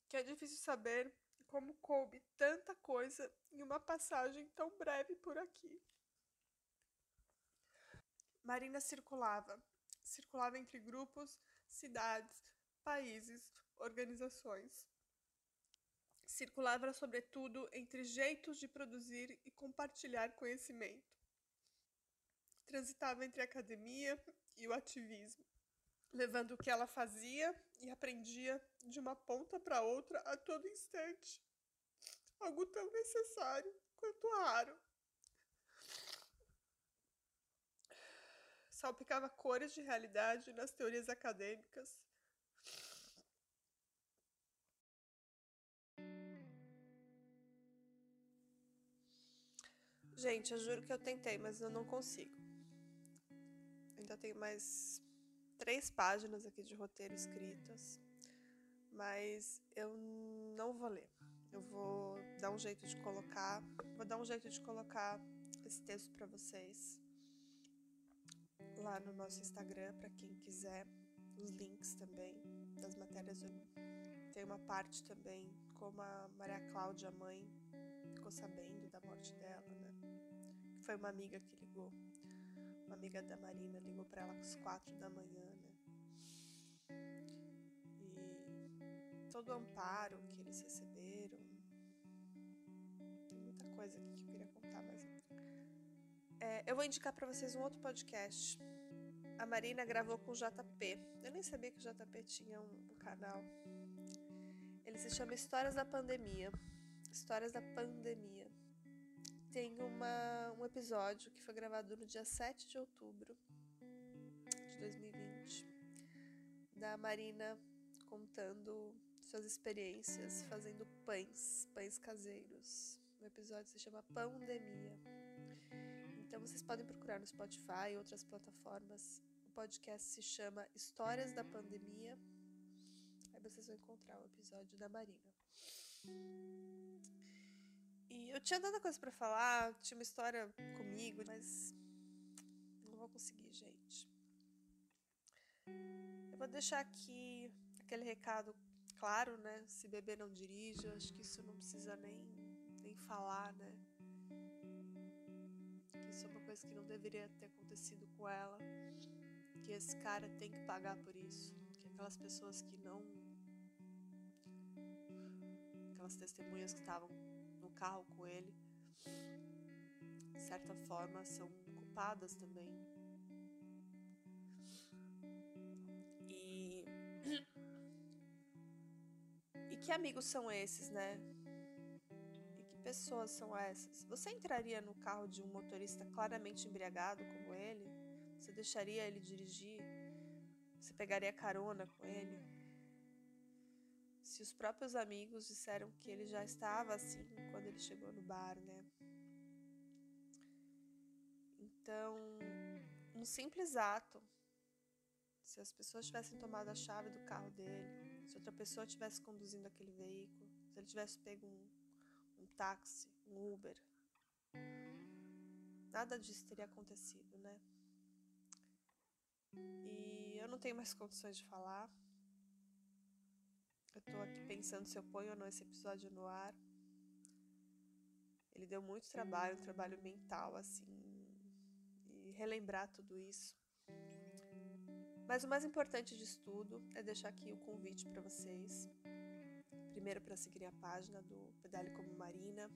que é difícil saber como coube tanta coisa em uma passagem tão breve por aqui. Marina circulava, circulava entre grupos, cidades, países, organizações. Circulava, sobretudo, entre jeitos de produzir e compartilhar conhecimento. Transitava entre a academia e o ativismo, levando o que ela fazia e aprendia de uma ponta para outra a todo instante. Algo tão necessário quanto raro. Salpicava cores de realidade nas teorias acadêmicas Gente, eu juro que eu tentei, mas eu não consigo. Ainda tenho mais três páginas aqui de roteiro escritas, mas eu não vou ler. Eu vou dar um jeito de colocar, vou dar um jeito de colocar esse texto para vocês lá no nosso Instagram para quem quiser, os links também das matérias. Tem uma parte também como a Maria Cláudia mãe ficou sabendo da morte dela, né? Foi uma amiga que ligou. Uma amiga da Marina ligou para ela às quatro da manhã, né? E todo o amparo que eles receberam. Tem muita coisa aqui que eu queria contar, mas. É, eu vou indicar para vocês um outro podcast. A Marina gravou com o JP. Eu nem sabia que o JP tinha um, um canal. Ele se chama Histórias da Pandemia. Histórias da Pandemia tem uma, um episódio que foi gravado no dia 7 de outubro de 2020, da Marina contando suas experiências fazendo pães, pães caseiros. O episódio se chama Pandemia. Então vocês podem procurar no Spotify e outras plataformas. O podcast se chama Histórias da Pandemia. Aí vocês vão encontrar o episódio da Marina. Eu tinha tanta coisa para falar, tinha uma história comigo, mas não vou conseguir, gente. Eu vou deixar aqui aquele recado claro, né? Se beber não dirige, eu acho que isso não precisa nem, nem falar, né? Que isso é uma coisa que não deveria ter acontecido com ela. Que esse cara tem que pagar por isso. Que aquelas pessoas que não. Aquelas testemunhas que estavam carro com ele, de certa forma, são culpadas também. E. E que amigos são esses, né? E que pessoas são essas? Você entraria no carro de um motorista claramente embriagado como ele? Você deixaria ele dirigir? Você pegaria carona com ele? Se os próprios amigos disseram que ele já estava assim quando ele chegou no bar, né? Então, um simples ato, se as pessoas tivessem tomado a chave do carro dele, se outra pessoa estivesse conduzindo aquele veículo, se ele tivesse pego um, um táxi, um Uber, nada disso teria acontecido, né? E eu não tenho mais condições de falar. Eu tô aqui pensando se eu ponho ou não esse episódio no ar. Ele deu muito trabalho, um trabalho mental, assim, e relembrar tudo isso. Mas o mais importante de tudo é deixar aqui o convite para vocês. Primeiro, para seguirem a página do Pedale como Marina,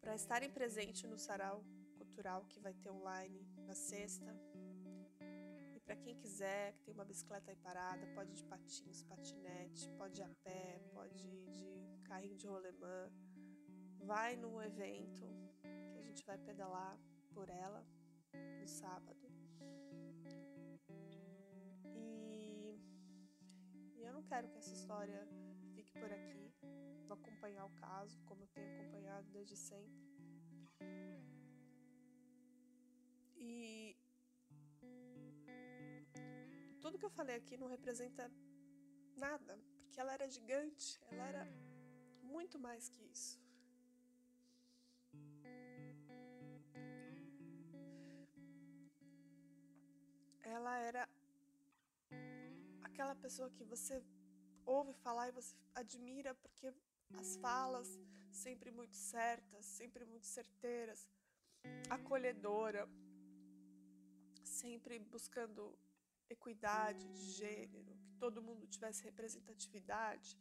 para estarem presentes no sarau cultural que vai ter online na sexta. Para quem quiser, que tem uma bicicleta aí parada, pode ir de patins, patinete, pode ir a pé, pode ir de carrinho de rolemã. Vai no evento que a gente vai pedalar por ela no sábado. E, e eu não quero que essa história fique por aqui. Vou acompanhar o caso, como eu tenho acompanhado desde sempre. E tudo que eu falei aqui não representa nada, porque ela era gigante, ela era muito mais que isso. Ela era aquela pessoa que você ouve falar e você admira porque as falas sempre muito certas, sempre muito certeiras, acolhedora, sempre buscando equidade de gênero, que todo mundo tivesse representatividade.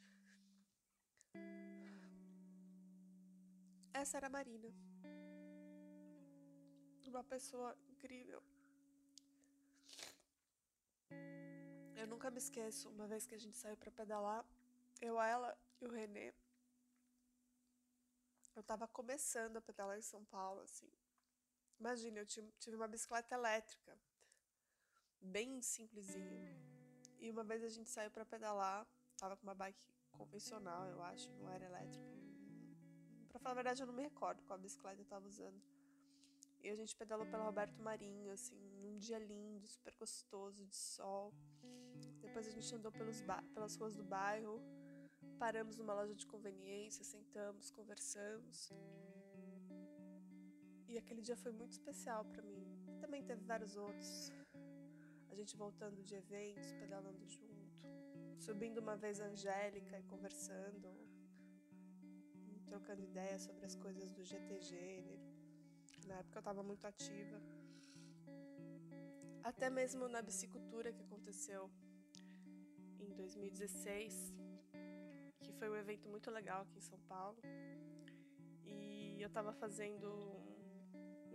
Essa era a Marina. Uma pessoa incrível. Eu nunca me esqueço, uma vez que a gente saiu para pedalar, eu, ela e o Renê, eu tava começando a pedalar em São Paulo, assim. Imagina, eu tive uma bicicleta elétrica, bem simplesinha. E uma vez a gente saiu para pedalar, tava com uma bike convencional, eu acho, não era elétrica. Pra falar a verdade, eu não me recordo qual bicicleta eu tava usando. E a gente pedalou pela Roberto Marinho, assim, num dia lindo, super gostoso, de sol. Depois a gente andou pelos pelas ruas do bairro, Paramos numa loja de conveniência, sentamos, conversamos. E aquele dia foi muito especial para mim. Também teve vários outros. Gente voltando de eventos, pedalando junto, subindo uma vez a Angélica e conversando, trocando ideias sobre as coisas do GT Gênero. Na época eu estava muito ativa. Até mesmo na bicicultura que aconteceu em 2016 que foi um evento muito legal aqui em São Paulo. E eu estava fazendo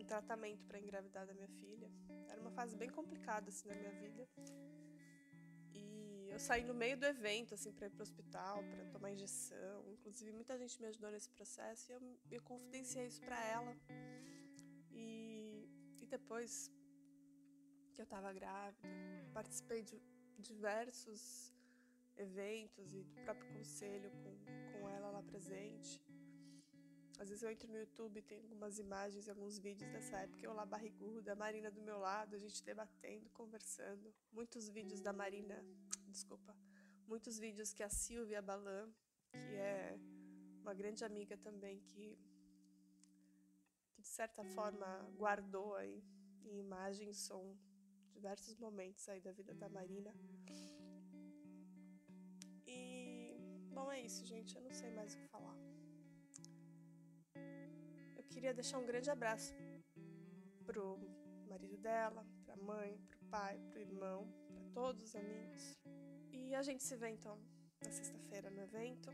um, tratamento para engravidar da minha filha. Era uma fase bem complicada assim na minha vida. E eu saí no meio do evento assim para ir para o hospital, para tomar injeção. Inclusive muita gente me ajudou nesse processo e eu, eu confidenciei isso para ela. E, e depois que eu estava grávida, participei de diversos eventos e do próprio conselho com, com ela lá presente. Às vezes eu entro no YouTube e tem algumas imagens e alguns vídeos dessa época, eu lá barriguda, a Marina do meu lado, a gente debatendo, conversando. Muitos vídeos da Marina, desculpa, muitos vídeos que a Silvia Balan, que é uma grande amiga também, que, que de certa forma guardou aí em imagem e som diversos momentos aí da vida da Marina. Bom, é isso, gente. Eu não sei mais o que falar. Queria deixar um grande abraço pro marido dela, pra mãe, pro pai, pro irmão, para todos os amigos. E a gente se vê então na sexta-feira no evento.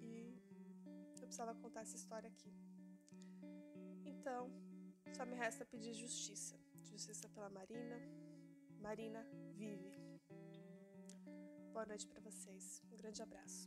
E eu precisava contar essa história aqui. Então, só me resta pedir justiça. Justiça pela Marina. Marina vive. Boa noite para vocês. Um grande abraço.